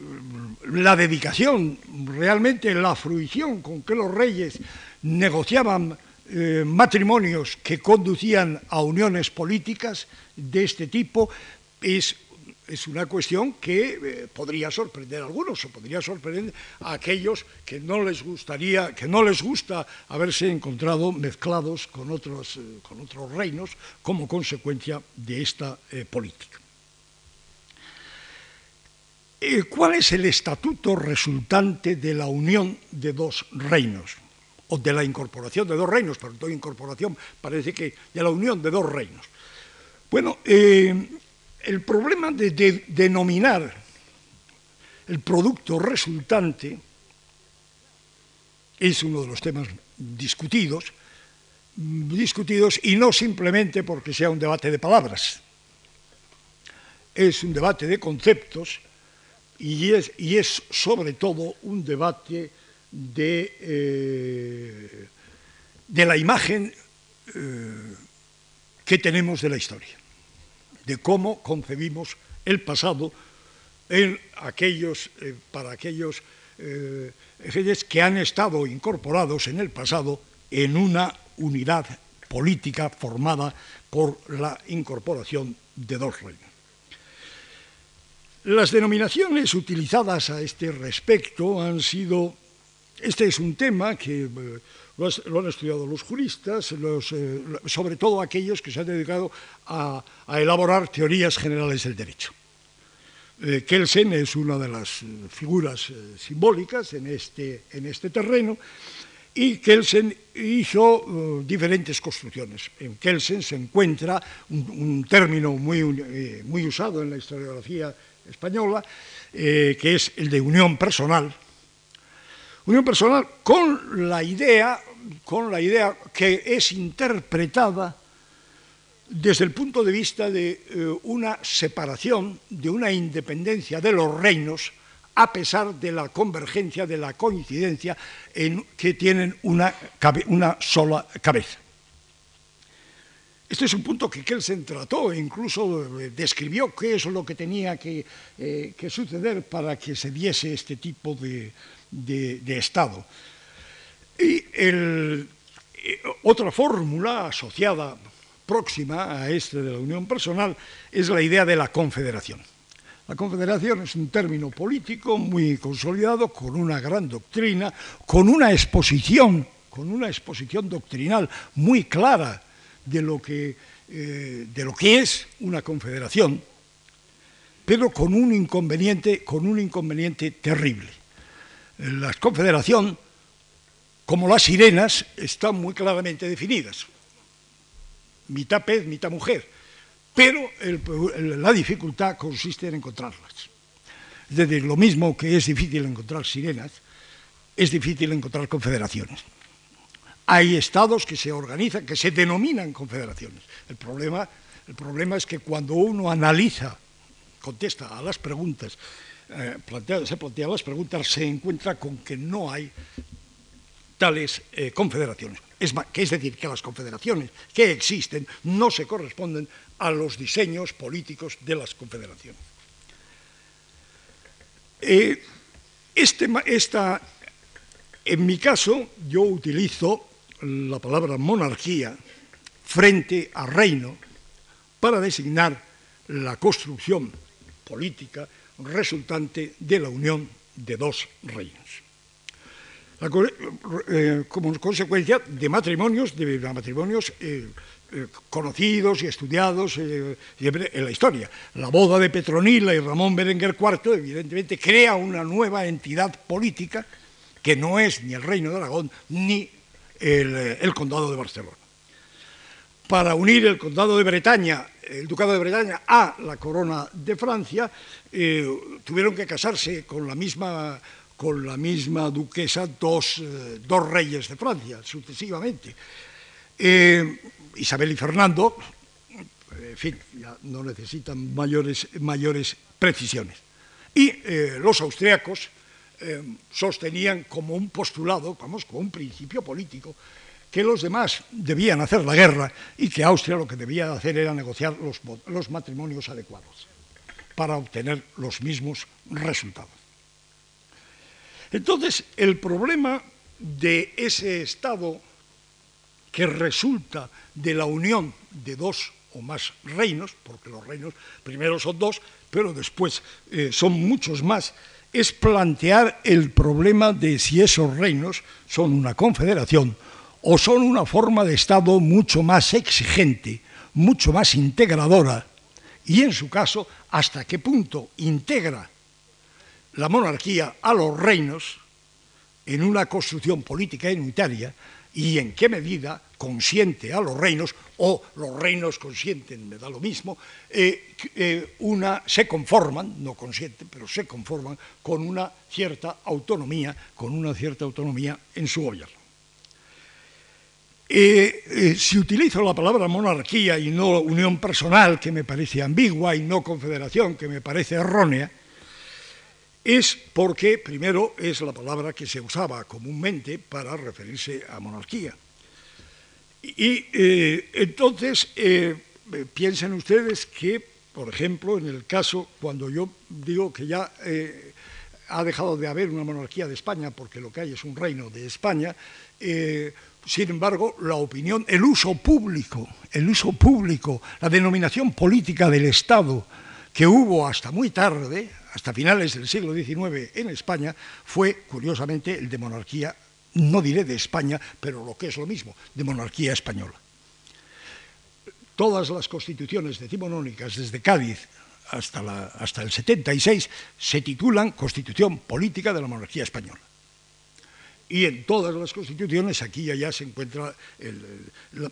Speaker 2: la dedicación, realmente la fruición con que los reyes negociaban eh, matrimonios que conducían a uniones políticas de este tipo es, es una cuestión que eh, podría sorprender a algunos o podría sorprender a aquellos que no les gustaría, que no les gusta haberse encontrado mezclados con otros, con otros reinos como consecuencia de esta política. Eh, ¿Cuál es el estatuto resultante de la unión de dos reinos? O de la incorporación de dos reinos, toda incorporación parece que de la unión de dos reinos. Bueno, eh, el problema de, denominar el producto resultante es uno de los temas discutidos, discutidos y no simplemente porque sea un debate de palabras, es un debate de conceptos y es, y es sobre todo un debate de, eh, de la imagen eh, que tenemos de la historia, de cómo concebimos el pasado en aquellos, eh, para aquellos ejes que han estado incorporados en el pasado en una unidad política formada por la incorporación de dos reinos. Las denominaciones utilizadas a este respecto han sido, este es un tema que eh, lo, han estudiado los juristas, eh, sobre todo aquellos que se han dedicado a, elaborar teorías generales del derecho. Eh, Kelsen es una de las figuras simbólicas en este, en este terreno y Kelsen hizo diferentes construcciones. En Kelsen se encuentra un, término muy, muy usado en la historiografía española, que es el de unión personal. Unión personal con la idea, con la idea que es interpretada desde el punto de vista de eh, una separación, de una independencia de los reinos, a pesar de la convergencia, de la coincidencia en que tienen una, sola cabeza. Este es un punto que Kelsen trató e incluso eh, describió qué es lo que tenía que, eh, suceder para que se diese este tipo de, estado. Y eh, otra fórmula asociada próxima a este de la unión personal es la idea de la confederación. La confederación es un término político muy consolidado, con una gran doctrina, con una exposición, con una exposición doctrinal muy clara de lo que, eh, de lo que es una confederación, pero con un inconveniente, con un inconveniente terrible. La confederación, como las sirenas, están muy claramente definidas. Mitad pez, mitad mujer. Pero la dificultad consiste en encontrarlas. Es decir, lo mismo que es difícil encontrar sirenas, es difícil encontrar confederaciones. Hay estados que se organizan, que se denominan confederaciones. El problema, el problema es que cuando uno analiza, contesta a las preguntas, eh, se plantea las preguntas, se encuentra con que no hay tales eh, confederaciones. Es decir, que las confederaciones que existen no se corresponden a los diseños políticos de las confederaciones. Eh, este, esta, en mi caso, yo utilizo la palabra monarquía frente a reino para designar la construcción política resultante de la unión de dos reinos. Eh, como consecuencia de matrimonios, de matrimonios eh, eh, conocidos y estudiados en la historia. La boda de Petronila y Ramón Berenguer IV, evidentemente, crea una nueva entidad política que no es ni el Reino de Aragón ni el, Condado de Barcelona. Para unir el Condado de Bretaña, el Ducado de Bretaña, a la corona de Francia, tuvieron que casarse con la misma con la misma duquesa dos, eh, dos reyes de Francia, sucesivamente. Eh, Isabel y Fernando, en fin, ya no necesitan mayores, mayores precisiones. Y eh, los austriacos sostenían como un postulado, vamos, como un principio político, que los demás debían hacer la guerra y que Austria lo que debía hacer era negociar los, los matrimonios adecuados para obtener los mismos resultados. Entonces, el problema de ese Estado que resulta de la unión de dos o más reinos, porque los reinos primero son dos, pero después eh, son muchos más, es plantear el problema de si esos reinos son una confederación o son una forma de Estado mucho más exigente, mucho más integradora, y en su caso, hasta qué punto integra la monarquía a los reinos en una construcción política unitaria y en qué medida consiente a los reinos, o los reinos consienten, me da lo mismo, eh, eh, una, se conforman, no consienten, pero se conforman con una cierta autonomía, con una cierta autonomía en su gobierno. Eh, si utilizo la palabra monarquía y no unión personal, que me parece ambigua, y no confederación, que me parece errónea, es porque, primero, es la palabra que se usaba comúnmente para referirse a monarquía. Y eh, entonces, eh, piensen ustedes que, por ejemplo, en el caso, cuando yo digo que ya eh, ha dejado de haber una monarquía de España, porque lo que hay es un reino de España, sin embargo, la opinión, el uso público, el uso público, la denominación política del Estado que hubo hasta muy tarde, hasta finales del siglo XIX en España fue, curiosamente, el de monarquía, no diré de España, pero lo que es lo mismo, de monarquía española. Todas las constituciones decimonónicas, desde Cádiz hasta, hasta el 76, se titulan Constitución Política de la Monarquía Española. Y en todas las constituciones, aquí y allá, se encuentra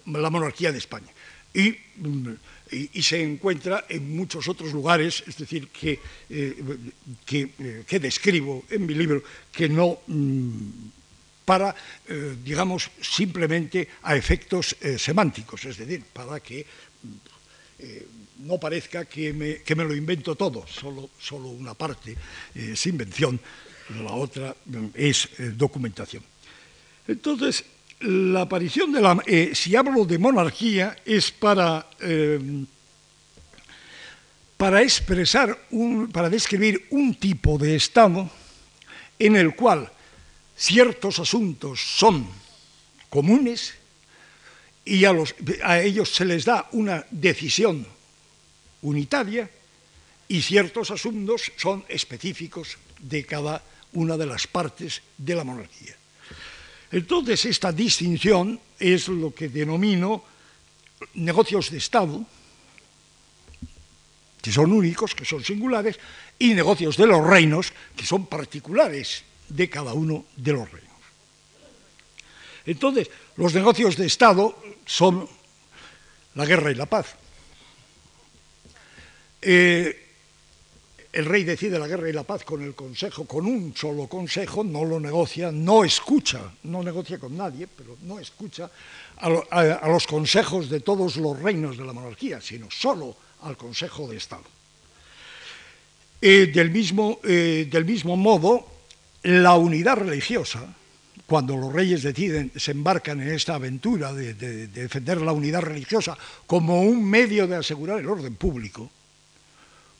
Speaker 2: la monarquía de España. Y se encuentra en muchos otros lugares, es decir, que, eh, eh, que, describo en mi libro, que no mm, para, eh, digamos, simplemente a efectos semánticos, es decir, para que no parezca que me, que me, lo invento todo, solo, solo una parte es invención, la otra mm, es documentación. Entonces, la aparición de la... Eh, si hablo de monarquía es para, eh, para expresar, para describir un tipo de Estado en el cual ciertos asuntos son comunes y a ellos se les da una decisión unitaria y ciertos asuntos son específicos de cada una de las partes de la monarquía. Entonces, esta distinción es lo que denomino negocios de Estado, que son únicos, que son singulares, y negocios de los reinos, que son particulares de cada uno de los reinos. Entonces, los negocios de Estado son la guerra y la paz. Eh, el rey decide la guerra y la paz con el consejo, con un solo consejo, no lo negocia, no escucha, no negocia con nadie, pero no escucha a, los consejos de todos los reinos de la monarquía, sino solo al Consejo de Estado. Del, mismo, eh, del mismo modo, la unidad religiosa, cuando los reyes deciden, se embarcan en esta aventura de defender la unidad religiosa como un medio de asegurar el orden público,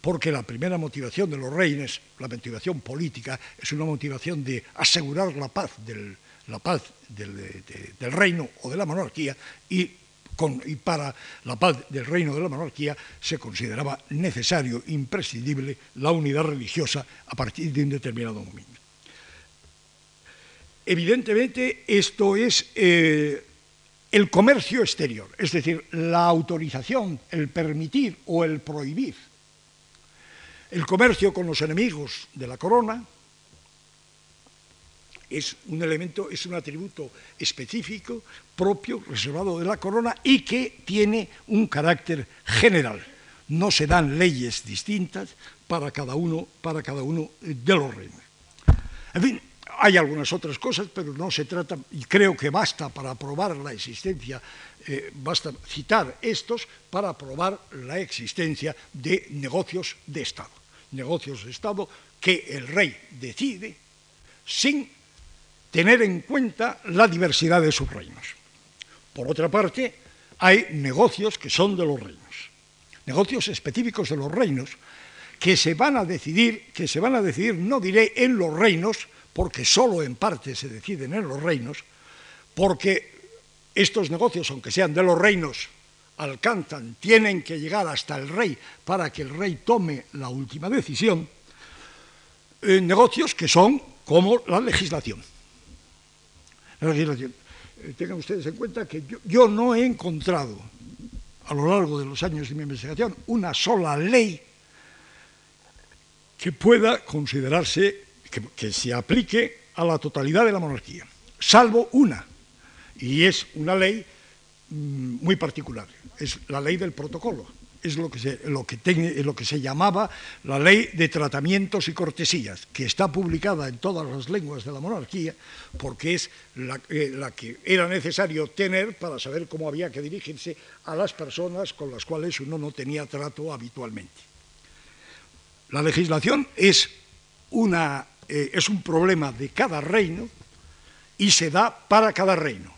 Speaker 2: porque la primera motivación de los reyes, la motivación política, es una motivación de asegurar la paz del, reino o de la monarquía y, y, para la paz del reino o de la monarquía se consideraba necesario, imprescindible, la unidad religiosa a partir de un determinado momento. Evidentemente, esto es eh, el comercio exterior, es decir, la autorización, el permitir o el prohibir el comercio con los enemigos de la corona es un elemento, es un atributo específico, propio, reservado de la corona y que tiene un carácter general. No se dan leyes distintas para cada uno, para cada uno de los reinos. En fin, hay algunas otras cosas, pero no se trata, y creo que basta para probar la existencia, eh, basta citar estos para probar la existencia de negocios de Estado negocios de Estado que el rey decide sin tener en cuenta la diversidad de sus reinos. Por otra parte, hay negocios que son de los reinos, negocios específicos de los reinos que se van a decidir, que se van a decidir, no diré en los reinos, porque solo en parte se deciden en los reinos, porque estos negocios, aunque sean de los reinos, alcanzan, tienen que llegar hasta el rey para que el rey tome la última decisión, eh, negocios que son como la legislación. La legislación. Eh, tengan ustedes en cuenta que yo, no he encontrado a lo largo de los años de mi investigación una sola ley que pueda considerarse que se aplique a la totalidad de la monarquía, salvo una, y es una ley muy particular. Es la ley del protocolo, es lo que, se, lo, que lo que se llamaba la ley de tratamientos y cortesías, que está publicada en todas las lenguas de la monarquía, porque es la, eh, la, que era necesario tener para saber cómo había que dirigirse a las personas con las cuales uno no tenía trato habitualmente. La legislación es, una, eh, es un problema de cada reino y se da para cada reino,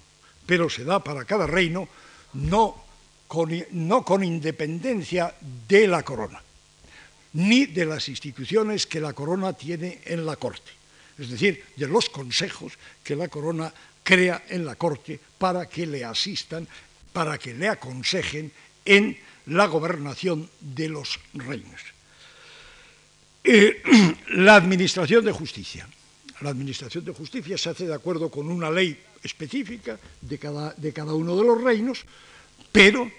Speaker 2: pero se da para cada reino no con independencia de la corona, ni de las instituciones que la corona tiene en la corte, es decir, de los consejos que la corona crea en la corte para que le asistan, para que le aconsejen en la gobernación de los reinos. Eh, la administración de justicia. La administración de justicia se hace de acuerdo con una ley específica de cada, de cada uno de los reinos, pero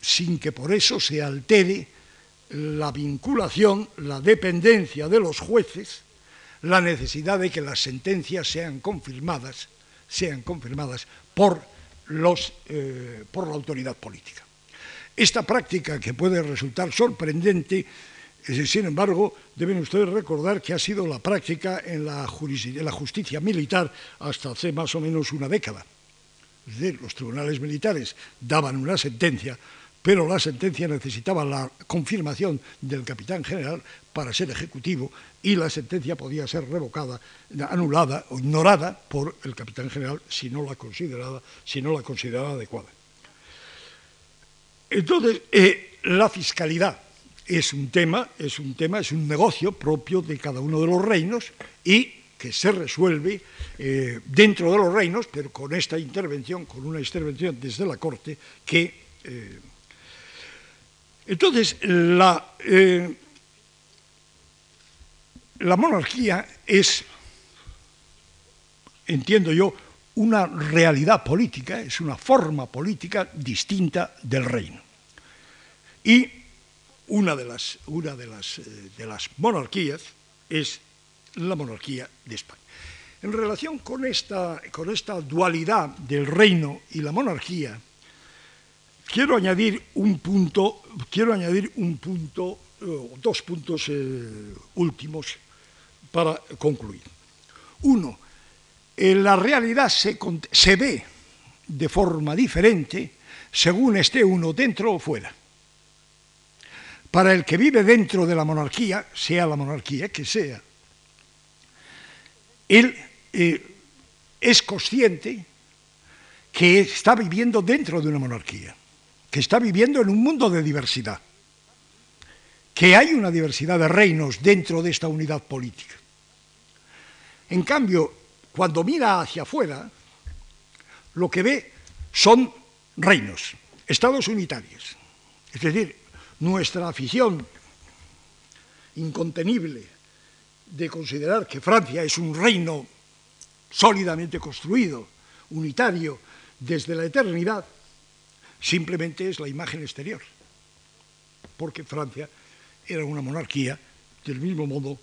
Speaker 2: sin que por eso se altere la vinculación, la dependencia de los jueces, la necesidad de que las sentencias sean confirmadas, sean confirmadas por, los, eh, por la autoridad política. Esta práctica, que puede resultar sorprendente, sin embargo, deben ustedes recordar que ha sido la práctica en la, justicia militar hasta hace más o menos una década. Es decir, los tribunales militares daban una sentencia, pero la sentencia necesitaba la confirmación del capitán general para ser ejecutivo y la sentencia podía ser revocada, anulada o ignorada por el capitán general si no la consideraba, si no la consideraba adecuada. Entonces, eh, la fiscalidad es un tema, es un tema, es un negocio propio de cada uno de los reinos y que se resuelve eh, dentro de los reinos, pero con esta intervención, con una intervención desde la corte que... Eh, entonces, la, eh, la monarquía es, entiendo yo, una realidad política, es una forma política distinta del reino. Y una de las, una de las, de las monarquías es la monarquía de España. En relación con esta, con esta dualidad del reino y la monarquía, quiero añadir un punto, quiero añadir un punto dos puntos últimos para concluir. Uno, la realidad se, se ve de forma diferente según esté uno dentro o fuera. Para el que vive dentro de la monarquía, sea la monarquía que sea, él eh, es consciente que está viviendo dentro de una monarquía, que está viviendo en un mundo de diversidad, que hay una diversidad de reinos dentro de esta unidad política. En cambio, cuando mira hacia afuera, lo que ve son reinos, estados unitarios. Es decir, nuestra afición incontenible de considerar que Francia es un reino sólidamente construido, unitario, desde la eternidad, simplemente es la imagen exterior. Porque Francia era una monarquía del mismo modo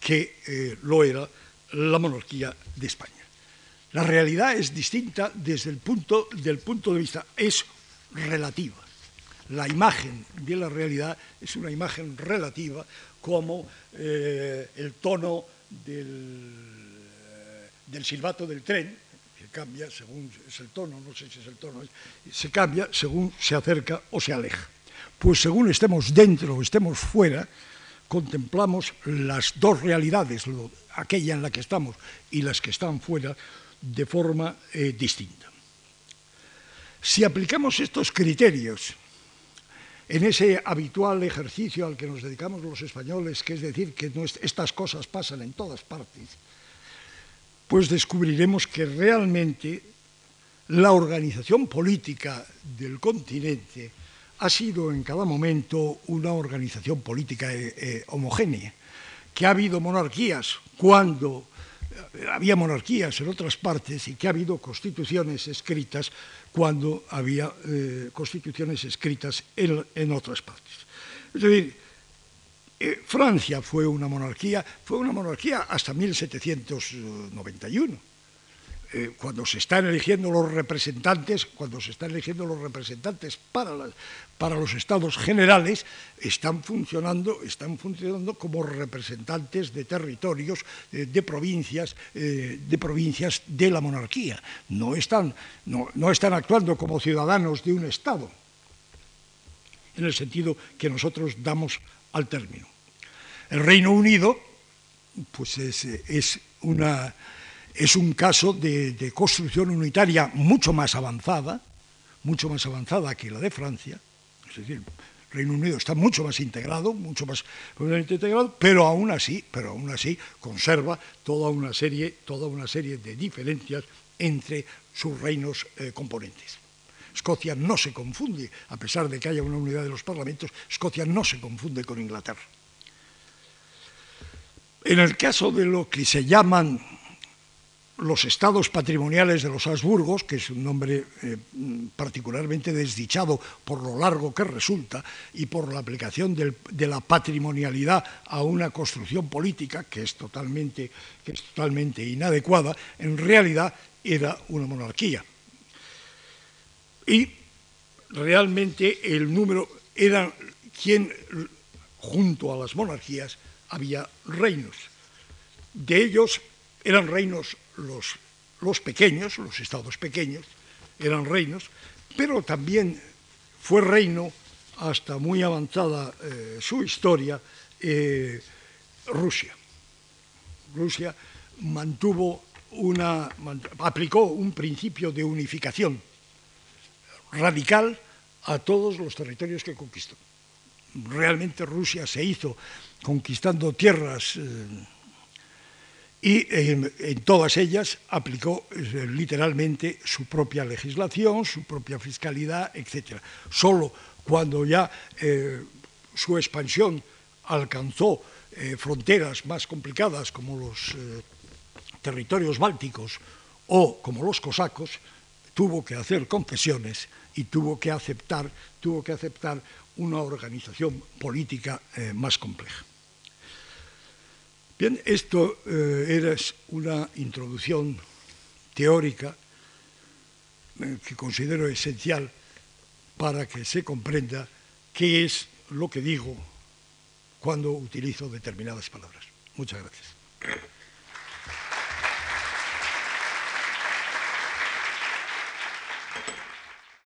Speaker 2: que eh, lo era la monarquía de España. La realidad es distinta desde el punto, del punto de vista, es relativa. La imagen de la realidad es una imagen relativa como eh, el tono del, del, silbato del tren, que cambia según es el tono, no sé si es el tono, se cambia según se acerca o se aleja. Pues según estemos dentro o estemos fuera, contemplamos las dos realidades, aquella en la que estamos y las que están fuera, de forma eh, distinta. Si aplicamos estos criterios en ese habitual ejercicio al que nos dedicamos los españoles, que es decir, que estas cosas pasan en todas partes, pues descubriremos que realmente la organización política del continente ha sido en cada momento una organización política eh, eh, homogénea, que ha habido monarquías cuando había monarquías en otras partes y que ha habido constituciones escritas cuando había eh, constituciones escritas en, otras partes. Es decir, eh, Francia fue una monarquía, fue una monarquía hasta 1791 eh, cuando se están eligiendo los representantes, cuando se están eligiendo los representantes para, para los estados generales, están funcionando, están funcionando como representantes de territorios, eh, de provincias, eh, de provincias de la monarquía. No están, no, no están actuando como ciudadanos de un estado, en el sentido que nosotros damos al término. El Reino Unido, pues es, es una es un caso de, construcción unitaria mucho más avanzada, mucho más avanzada que la de Francia, es decir, Reino Unido está mucho más integrado, mucho más integrado, pero aún así, pero aún así conserva toda una serie, toda una serie de diferencias entre sus reinos eh, componentes. Escocia no se confunde, a pesar de que haya una unidad de los parlamentos, Escocia no se confunde con Inglaterra. En el caso de lo que se llaman los estados patrimoniales de los Habsburgos, que es un nombre eh, particularmente desdichado por lo largo que resulta y por la aplicación de la patrimonialidad a una construcción política que es, totalmente, que es totalmente inadecuada, en realidad era una monarquía. Y realmente el número era quien, junto a las monarquías, había reinos. De ellos eran reinos los, pequeños, los estados pequeños, eran reinos, pero también fue reino hasta muy avanzada eh, su historia eh, Rusia. Rusia mantuvo una, aplicó un principio de unificación radical a todos los territorios que conquistó. Realmente Rusia se hizo conquistando tierras eh, y en, todas ellas aplicó eh, literalmente su propia legislación, su propia fiscalidad, etc. Solo cuando ya eh, su expansión alcanzó eh, fronteras más complicadas como los territorios bálticos o como los cosacos, tuvo que hacer concesiones y tuvo que aceptar, tuvo que aceptar una organización política más compleja. Bien, esto eh, era una introducción teórica eh, que considero esencial para que se comprenda qué es lo que digo cuando utilizo determinadas palabras. Muchas gracias.